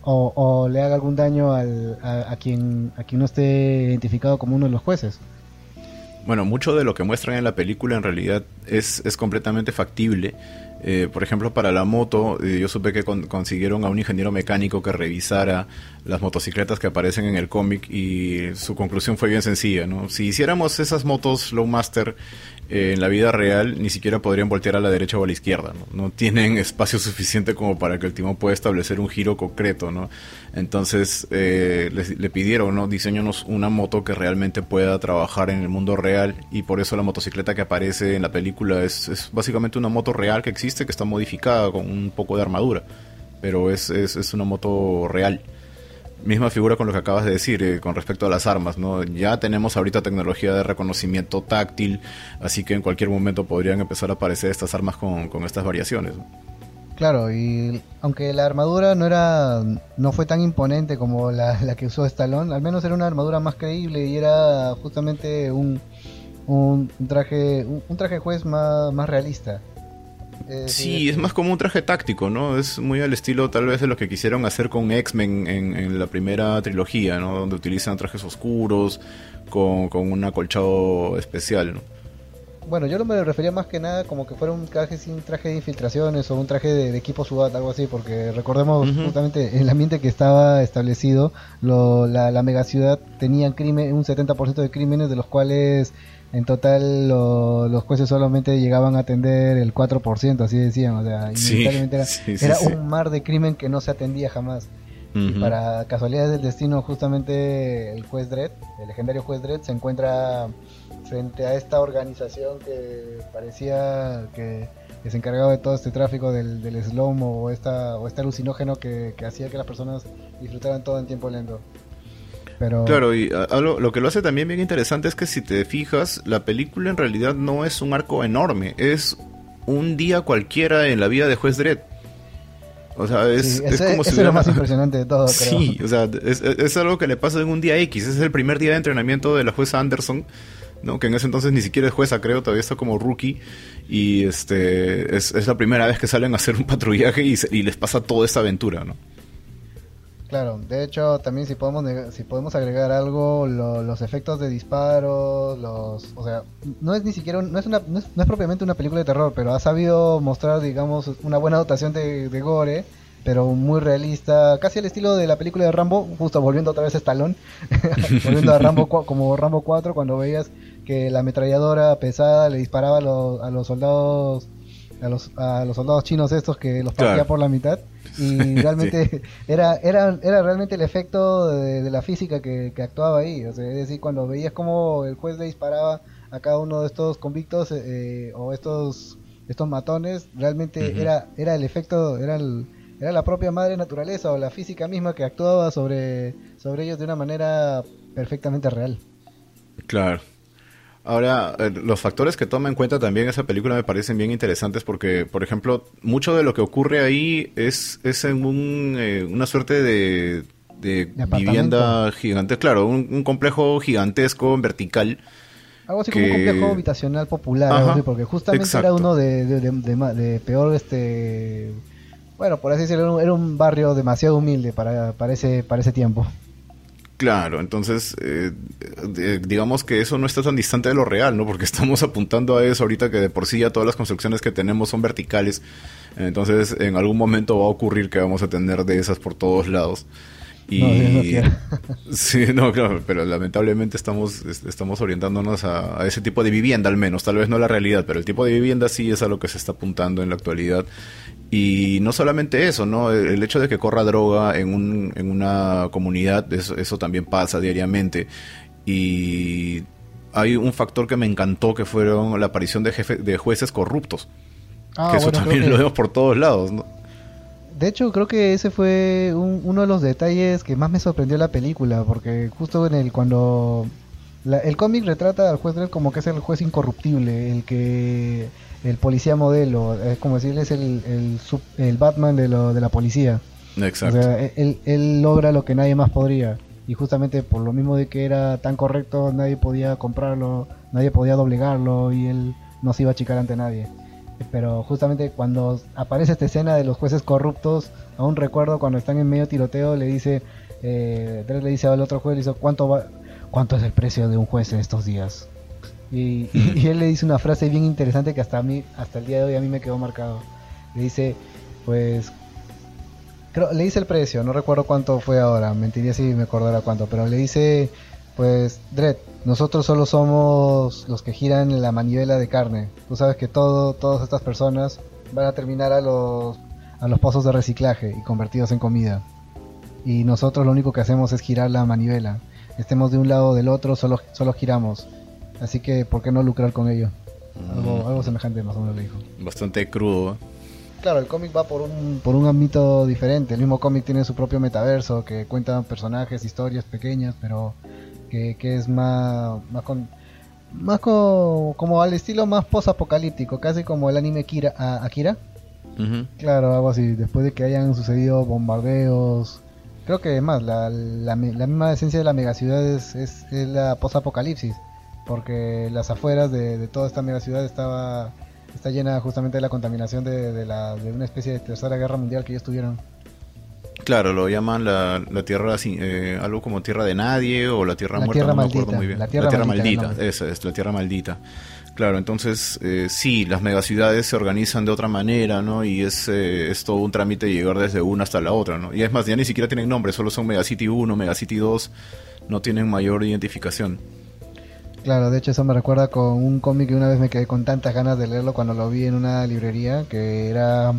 o, le haga algún daño al, a, quien, a quien no esté identificado como uno de los jueces. Bueno, mucho de lo que muestran en la película en realidad es, es completamente factible eh, por ejemplo, para la moto, eh, yo supe que consiguieron a un ingeniero mecánico que revisara las motocicletas que aparecen en el cómic y su conclusión fue bien sencilla, ¿no? Si hiciéramos esas motos Lowmaster eh, en la vida real, ni siquiera podrían voltear a la derecha o a la izquierda, ¿no? Tienen espacio [LAUGHS] suficiente como para que el timón pueda establecer un giro concreto, ¿no? Entonces eh, le, pidieron, ¿no? Diseñanos una moto que realmente pueda trabajar en el mundo real y por eso la motocicleta que aparece en la película es, es básicamente una moto real que existe, que está modificada con un poco de armadura, pero es, es, es una moto real misma figura con lo que acabas de decir eh, con respecto a las armas, ¿no? Ya tenemos ahorita tecnología de reconocimiento táctil, así que en cualquier momento podrían empezar a aparecer estas armas con, estas variaciones. Claro, y aunque la armadura no era no fue tan imponente como la, que usó Stallone, al menos era una armadura más creíble y era justamente un, un traje un, traje juez más, más realista. Eh, sí, es más como un traje táctico, ¿no? Es muy al estilo tal vez de lo que quisieron hacer con X-Men en, la primera trilogía, ¿no? Donde utilizan trajes oscuros con, un acolchado especial, ¿no? Bueno, yo no me refería más que nada como que fuera un traje sin traje de infiltraciones o un traje de, equipo SWAT, algo así, porque recordemos justamente el ambiente que estaba establecido, la, la megaciudad tenía crimen, un 70% de crímenes, de los cuales en total los jueces solamente llegaban a atender el 4%, así decían, o sea, era, un mar de crimen que no se atendía jamás. Y para casualidades del destino, justamente el juez Dredd, el legendario juez Dredd, se encuentra frente a esta organización que parecía que, se encargaba de todo este tráfico del, del slow o, esta, o este alucinógeno que, que hacía que las personas disfrutaran todo en tiempo lento. Claro, y lo que lo hace también bien interesante es que si te fijas, la película en realidad no es un arco enorme, es un día cualquiera en la vida de Juez Dredd. O sea, es, como si es lo más impresionante de todo, creo. Sí, o sea, es, algo que le pasa en un día X. Es el primer día de entrenamiento de la jueza Anderson, ¿no? que en ese entonces ni siquiera es jueza, creo, todavía está como rookie. Y este es, la primera vez que salen a hacer un patrullaje y, y les pasa toda esta aventura, ¿no? Claro, de hecho también si podemos si podemos agregar algo, los efectos de disparos, los, o sea, no es ni siquiera no es una no es, propiamente una película de terror, pero ha sabido mostrar digamos una buena dotación de, gore, pero muy realista, casi al estilo de la película de Rambo, justo volviendo otra vez a Stallone, [LAUGHS] volviendo a Rambo como Rambo 4 cuando veías que la ametralladora pesada le disparaba a los, a los soldados a los, a los soldados chinos estos que los partía por la mitad. Y [LAUGHS] realmente era, era, era realmente el efecto de, la física que, actuaba ahí, o sea, es decir, cuando veías como el juez le disparaba a cada uno de estos convictos eh, o estos estos matones, realmente era era el efecto, era era la propia madre naturaleza o la física misma que actuaba sobre sobre ellos de una manera perfectamente real. Claro. Ahora, eh, los factores que toma en cuenta también esa película me parecen bien interesantes porque, por ejemplo, mucho de lo que ocurre ahí es, es en un, eh, una suerte de, vivienda gigante, claro, un, complejo gigantesco, vertical. Algo así como un complejo habitacional popular, porque justamente era uno de, de, peor, este, bueno, por así decirlo, era un barrio demasiado humilde para, para, ese, para ese tiempo. Claro, entonces eh, digamos que eso no está tan distante de lo real, ¿no? Porque [LAUGHS] estamos apuntando a eso ahorita que de por sí ya todas las construcciones que tenemos son verticales, entonces en algún momento va a ocurrir que vamos a tener de esas por todos lados. Y [LAUGHS] sí, no, claro, pero lamentablemente estamos, estamos orientándonos a, ese tipo de vivienda al menos, tal vez no la realidad, pero el tipo de vivienda sí es a lo que se está apuntando en la actualidad. Y no solamente eso, ¿no? El hecho de que corra droga en, un, en una comunidad, eso, eso también pasa diariamente. Y hay un factor que me encantó que fueron la aparición de, jefe, de jueces corruptos. Ah, que eso también lo vemos por todos lados, ¿no? De hecho, creo que ese fue uno de los detalles que más me sorprendió la película, porque justo en el cuando el cómic retrata al juez Dredd como que es el juez incorruptible, el que el policía modelo, es como decirle es el, el, el Batman de, lo, de la policía. Exacto. O sea, él, él logra lo que nadie más podría. Y justamente por lo mismo de que era tan correcto, nadie podía comprarlo, nadie podía doblegarlo y él no se iba a achicar ante nadie pero justamente cuando aparece esta escena de los jueces corruptos, aún recuerdo cuando están en medio tiroteo, le dice, eh, le dice al otro juez, le dice, ¿cuánto, va, ¿cuánto es el precio de un juez en estos días? Y, él le dice una frase bien interesante que hasta a mí, hasta el día de hoy a mí me quedó marcado. Le dice, pues, creo, le dice el precio, no recuerdo cuánto fue ahora, mentiría si me acordara cuánto, pero le dice, pues, Dredd, nosotros solo somos los que giran la manivela de carne. Tú sabes que todo, todas estas personas van a terminar a los, a los pozos de reciclaje y convertidos en comida. Y nosotros lo único que hacemos es girar la manivela. Estemos de un lado o del otro, solo, solo giramos. Así que, ¿por qué no lucrar con ello? Algo, mm. algo semejante más o menos le dijo. Bastante crudo. Claro, el cómic va por un, por un ámbito diferente. El mismo cómic tiene su propio metaverso que cuenta personajes, historias pequeñas, pero que, es más, más con más como al estilo más post-apocalíptico, casi como el anime Kira, Akira. Claro, algo así, después de que hayan sucedido bombardeos. Creo que es más, la, la, misma esencia de la megaciudad es, es, la post-apocalipsis, porque las afueras de, toda esta megaciudad estaba está llena justamente de la contaminación de, de, la, de una especie de tercera guerra mundial que ellos tuvieron. Claro, lo llaman la, la tierra, eh, algo como tierra de nadie o la tierra muerta, no me acuerdo muy bien. La tierra, maldita, esa es la tierra maldita. Claro, entonces eh, sí, las megaciudades se organizan de otra manera, ¿no? Y es, eh, es todo un trámite llegar desde una hasta la otra, ¿no? Y es más, ya ni siquiera tienen nombre, solo son Megacity 1, Megacity 2, no tienen mayor identificación. Claro, de hecho eso me recuerda con un cómic que una vez me quedé con tantas ganas de leerlo cuando lo vi en una librería, que era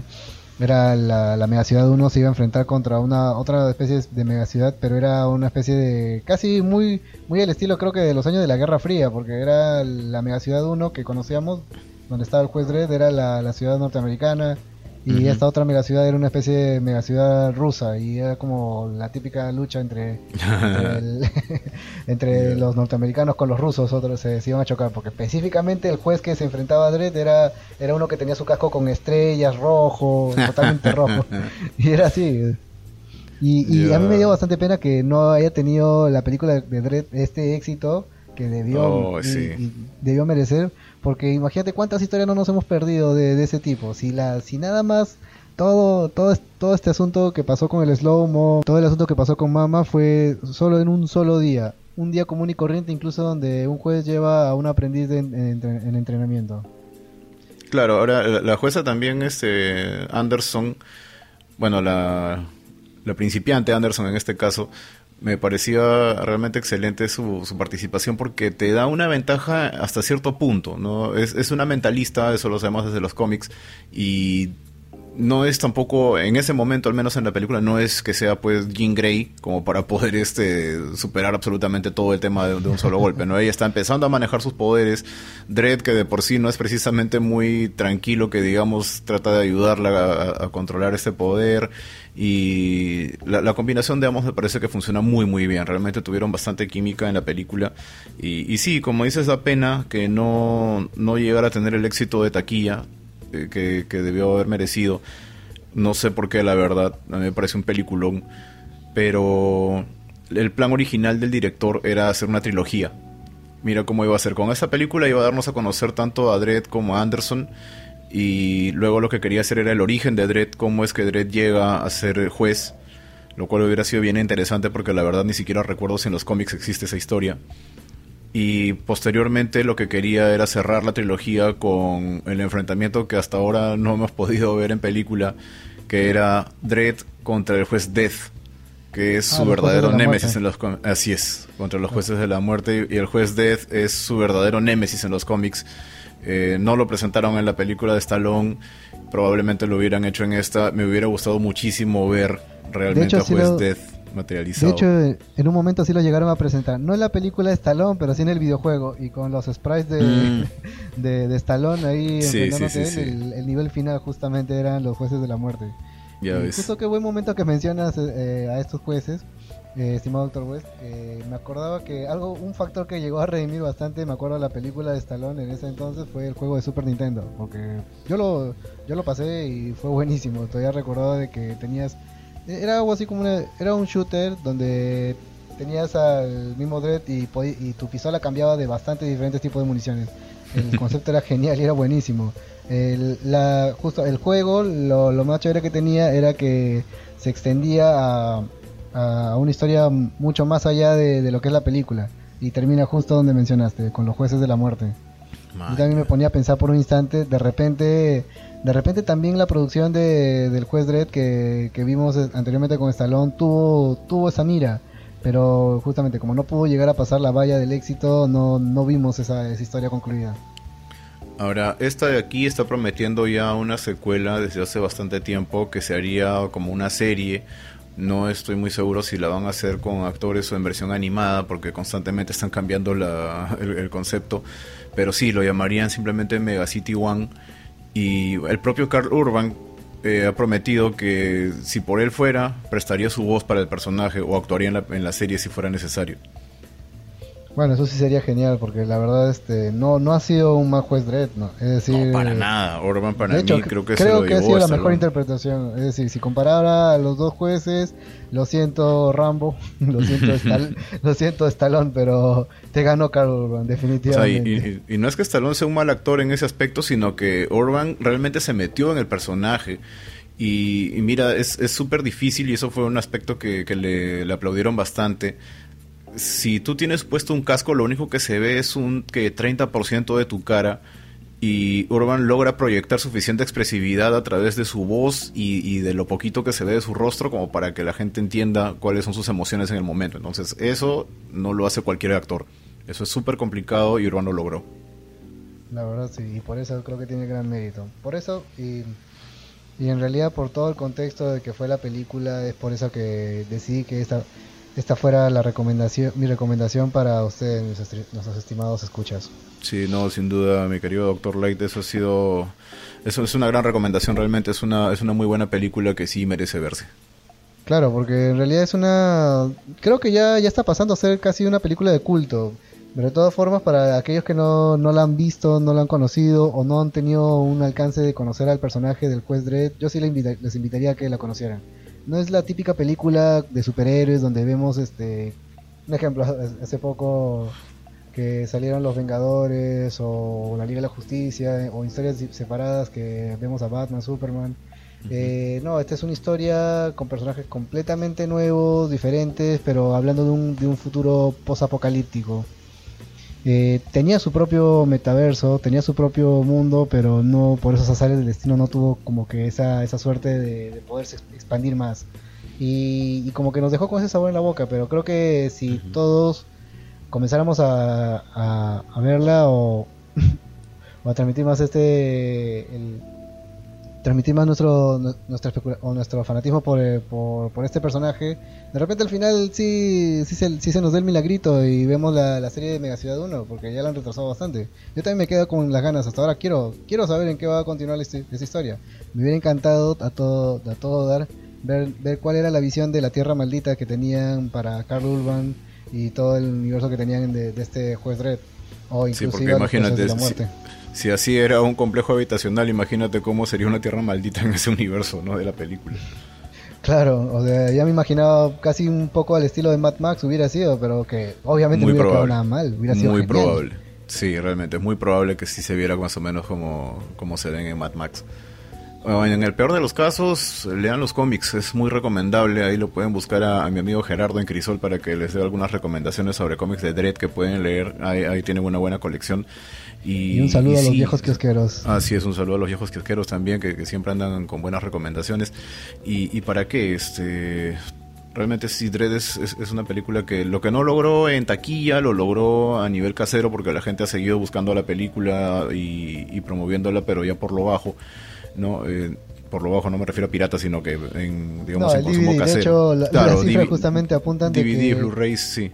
era la, la megaciudad 1 se iba a enfrentar contra una otra especie de megaciudad, pero era una especie de casi muy muy al estilo creo que de los años de la Guerra Fría, porque era la megaciudad 1 que conocíamos, donde estaba el juez Dredd, era la ciudad norteamericana, y esta otra megaciudad era una especie de megaciudad rusa y era como la típica lucha entre entre, [LAUGHS] [LAUGHS] los norteamericanos con los rusos, otros se, iban a chocar porque específicamente el juez que se enfrentaba a Dredd era era uno que tenía su casco con estrellas rojo, [LAUGHS] totalmente rojo. Y era así. Y, a mí me dio bastante pena que no haya tenido la película de Dredd este éxito que debió oh, debió merecer porque imagínate cuántas historias no nos hemos perdido de, ese tipo. Si, la, si nada más todo, todo, todo este asunto que pasó con el slow-mo, todo el asunto que pasó con Mama fue solo en un solo día. Un día común y corriente, incluso donde un juez lleva a un aprendiz en, entrenamiento. Claro, ahora la jueza también, este, Anderson, bueno, la, la principiante Anderson en este caso, me parecía realmente excelente su, participación porque te da una ventaja hasta cierto punto, ¿no? Es, es una mentalista, eso lo sabemos desde los cómics, y no es tampoco, en ese momento, al menos en la película, no es que sea pues Jean Grey como para poder este superar absolutamente todo el tema de, un solo golpe, ¿no? Ella está empezando a manejar sus poderes, Dredd que de por sí no es precisamente muy tranquilo, que digamos trata de ayudarla a, controlar este poder. Y la, combinación de ambos me parece que funciona muy muy bien, realmente tuvieron bastante química en la película. Y, y sí, como dices, da pena que no, no llegara a tener el éxito de taquilla, que, debió haber merecido. No sé por qué, la verdad, a mí me parece un peliculón. Pero el plan original del director era hacer una trilogía. Mira cómo iba a ser. Con esta película iba a darnos a conocer tanto a Dredd como a Anderson. Y luego lo que quería hacer era el origen de Dredd, cómo es que Dredd llega a ser juez. lo cual hubiera sido bien interesante porque la verdad ni siquiera recuerdo si en los cómics existe esa historia. Y posteriormente lo que quería era cerrar la trilogía con el enfrentamiento que hasta ahora no hemos podido ver en película, que era Dredd contra el juez Death, que es ah, su verdadero némesis en los así es, contra los jueces de la muerte y el juez Death es su verdadero némesis en los cómics. Eh, no lo presentaron en la película de Stallone, probablemente lo hubieran hecho en esta. Me hubiera gustado muchísimo ver realmente a Juez Death materializado. De hecho, en un momento sí lo llegaron a presentar. No en la película de Stallone, pero sí en el videojuego. Y con los sprites de, mm. [LAUGHS] de, Stallone ahí sí, el, nivel final justamente eran los jueces de la muerte. Ya ves. Justo qué buen momento que mencionas eh, a estos jueces. Eh, estimado Doctor West, eh, me acordaba que algo, un factor que llegó a redimir bastante, me acuerdo de la película de Stallone en ese entonces fue el juego de Super Nintendo, porque yo lo, yo lo pasé y fue buenísimo. Todavía recordaba de que tenías, era algo así como era un shooter donde tenías al mismo Dread y, y tu pistola cambiaba de bastante diferentes tipos de municiones. El [LAUGHS] concepto era genial y era buenísimo. El, la, justo el juego, lo, lo más chévere que tenía era que se extendía a a una historia mucho más allá de, lo que es la película. Y termina justo donde mencionaste, con los jueces de la muerte. Yo también me ponía a pensar por un instante, de repente, de repente también la producción de, del juez Dredd que, vimos anteriormente con Stallone tuvo, tuvo esa mira, pero justamente como no pudo llegar a pasar la valla del éxito, no, no vimos esa, esa historia concluida. Ahora, esta de aquí está prometiendo ya una secuela desde hace bastante tiempo que se haría como una serie no estoy muy seguro si la van a hacer con actores o en versión animada, porque constantemente están cambiando el, concepto. Pero sí, lo llamarían simplemente Mega City One. Y el propio Carl Urban eh, ha prometido que si por él fuera, prestaría su voz para el personaje o actuaría en la, en la serie si fuera necesario. Bueno, eso sí sería genial, porque la verdad este no no ha sido un mal juez Dredd, ¿no? Es decir, no, para nada. Orban para mí creo que, creo que ha sido la mejor interpretación. Es decir, si comparara a los dos jueces, lo siento Rambo, [LAUGHS] lo siento [LAUGHS] Stallone, lo siento Stallone, pero te ganó Carl Urban, definitivamente. y, no es que Stallone sea un mal actor en ese aspecto, sino que Urban realmente se metió en el personaje. Y, mira, es súper difícil y eso fue un aspecto que, que le, le aplaudieron bastante si tú tienes puesto un casco, lo único que se ve es un que 30% de tu cara y Urban logra proyectar suficiente expresividad a través de su voz y, de lo poquito que se ve de su rostro como para que la gente entienda cuáles son sus emociones en el momento. Entonces eso no lo hace cualquier actor. Eso es súper complicado y Urban lo logró. La verdad sí, y por eso creo que tiene gran mérito. Por eso y, y en realidad por todo el contexto de que fue la película es por eso que decidí que esta esta fuera la recomendación, mi recomendación para ustedes, nuestros, estimados escuchas. Sí, no, sin duda, mi querido Doctor Light, eso ha sido, eso es una gran recomendación, realmente es una, es una muy buena película que sí merece verse. Claro, porque en realidad es una, creo que ya, ya está pasando a ser casi una película de culto. Pero de todas formas, para aquellos que no, no la han visto, no la han conocido o no han tenido un alcance de conocer al personaje del juez Dredd, yo sí les invitaría a que la conocieran no es la típica película de superhéroes donde vemos este un ejemplo hace poco que salieron los Vengadores o la Liga de la Justicia o historias separadas que vemos a Batman, Superman. Eh, no, esta es una historia con personajes completamente nuevos, diferentes, pero hablando de un, de un futuro post-apocalíptico. Eh, tenía su propio metaverso, tenía su propio mundo, pero no por esos azares del destino no tuvo como que esa, esa suerte de, poderse expandir más. Y, como que nos dejó con ese sabor en la boca, pero creo que si todos comenzáramos a, a, verla o, [LAUGHS] o, a transmitir más este transmitir más nuestro nuestra o nuestro fanatismo por, por, por, este personaje de repente al final sí, sí, se, sí se nos da el milagrito y vemos la, la serie de Mega Ciudad 1, porque ya la han retrasado bastante. Yo también me quedo con las ganas, hasta ahora quiero quiero saber en qué va a continuar esta, historia. Me hubiera encantado a todo, a todo dar ver, ver cuál era la visión de la Tierra Maldita que tenían para Carl Urban y todo el universo que tenían de, este juez Red. O inclusive imagínate, la muerte. Si, así era un complejo habitacional, imagínate cómo sería una Tierra Maldita en ese universo ¿no? de la película. Claro, o sea, ya me imaginaba casi un poco al estilo de Mad Max hubiera sido, pero que obviamente no hubiera quedado nada mal, hubiera sido Muy probable. Sí, realmente es muy probable que sí se viera más o menos como, como se ven en Mad Max. En el peor de los casos, lean los cómics, es muy recomendable. Ahí lo pueden buscar a, mi amigo Gerardo en Crisol para que les dé algunas recomendaciones sobre cómics de Dread que pueden leer. Ahí, tienen una buena colección. Y, un saludo a los viejos kiosqueros. Así es, un saludo a los viejos kiosqueros también, que, siempre andan con buenas recomendaciones. Y, para qué, este. Realmente sí, Dread es, una película que lo que no logró en taquilla lo logró a nivel casero porque la gente ha seguido buscando la película y, y promoviéndola, pero ya por lo bajo. ¿no? Eh, por lo bajo no me refiero a pirata, sino que en, digamos, en consumo casero. De hecho, la, claro, las justamente apuntan DVD, de que Blu-rays, sí.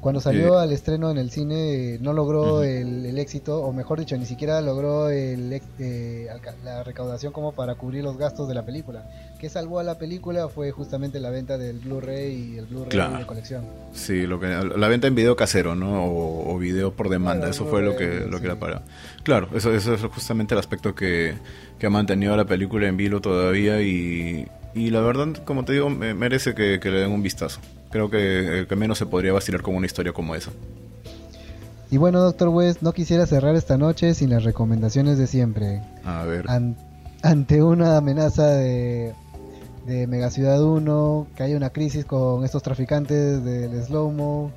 Cuando salió eh, al estreno en el cine no logró el, éxito, o mejor dicho, ni siquiera logró el, eh, la recaudación como para cubrir los gastos de la película. Que salvó a la película fue justamente la venta del Blu-ray y el Blu-ray de colección. Sí, lo que, la venta en video casero, ¿no? O, video por demanda, eso fue lo que, lo que era para... Claro, eso, eso es justamente el aspecto que, que ha mantenido la película en vilo todavía y, y la verdad, como te digo, merece que, le den un vistazo. Creo que, que menos se podría vacilar con una historia como esa. Y bueno, Doctor West, no quisiera cerrar esta noche sin las recomendaciones de siempre. A ver. ante una amenaza de, de Megaciudad 1, que haya una crisis con estos traficantes del slow-mo,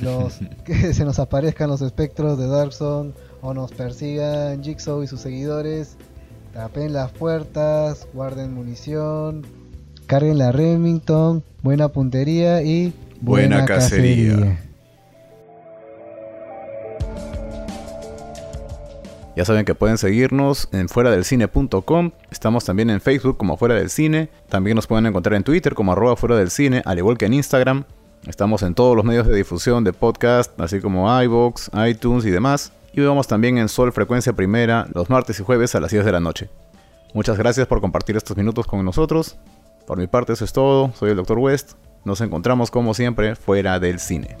los, [LAUGHS] que se nos aparezcan los espectros de Darkson o nos persigan Jigsaw y sus seguidores tapen las puertas, guarden munición, carguen la Remington, buena puntería y buena, cacería. Ya saben que pueden seguirnos en fuera del cine.com. Estamos también en Facebook como Fuera del Cine. También nos pueden encontrar en Twitter como arroba fuera del cine, al igual que en Instagram. Estamos en todos los medios de difusión de podcast, así como iBox, iTunes y demás y vemos también en Sol Frecuencia Primera los martes y jueves a las 10 de la noche. Muchas gracias por compartir estos minutos con nosotros. Por mi parte eso es todo, soy el Dr. West. Nos encontramos como siempre fuera del cine.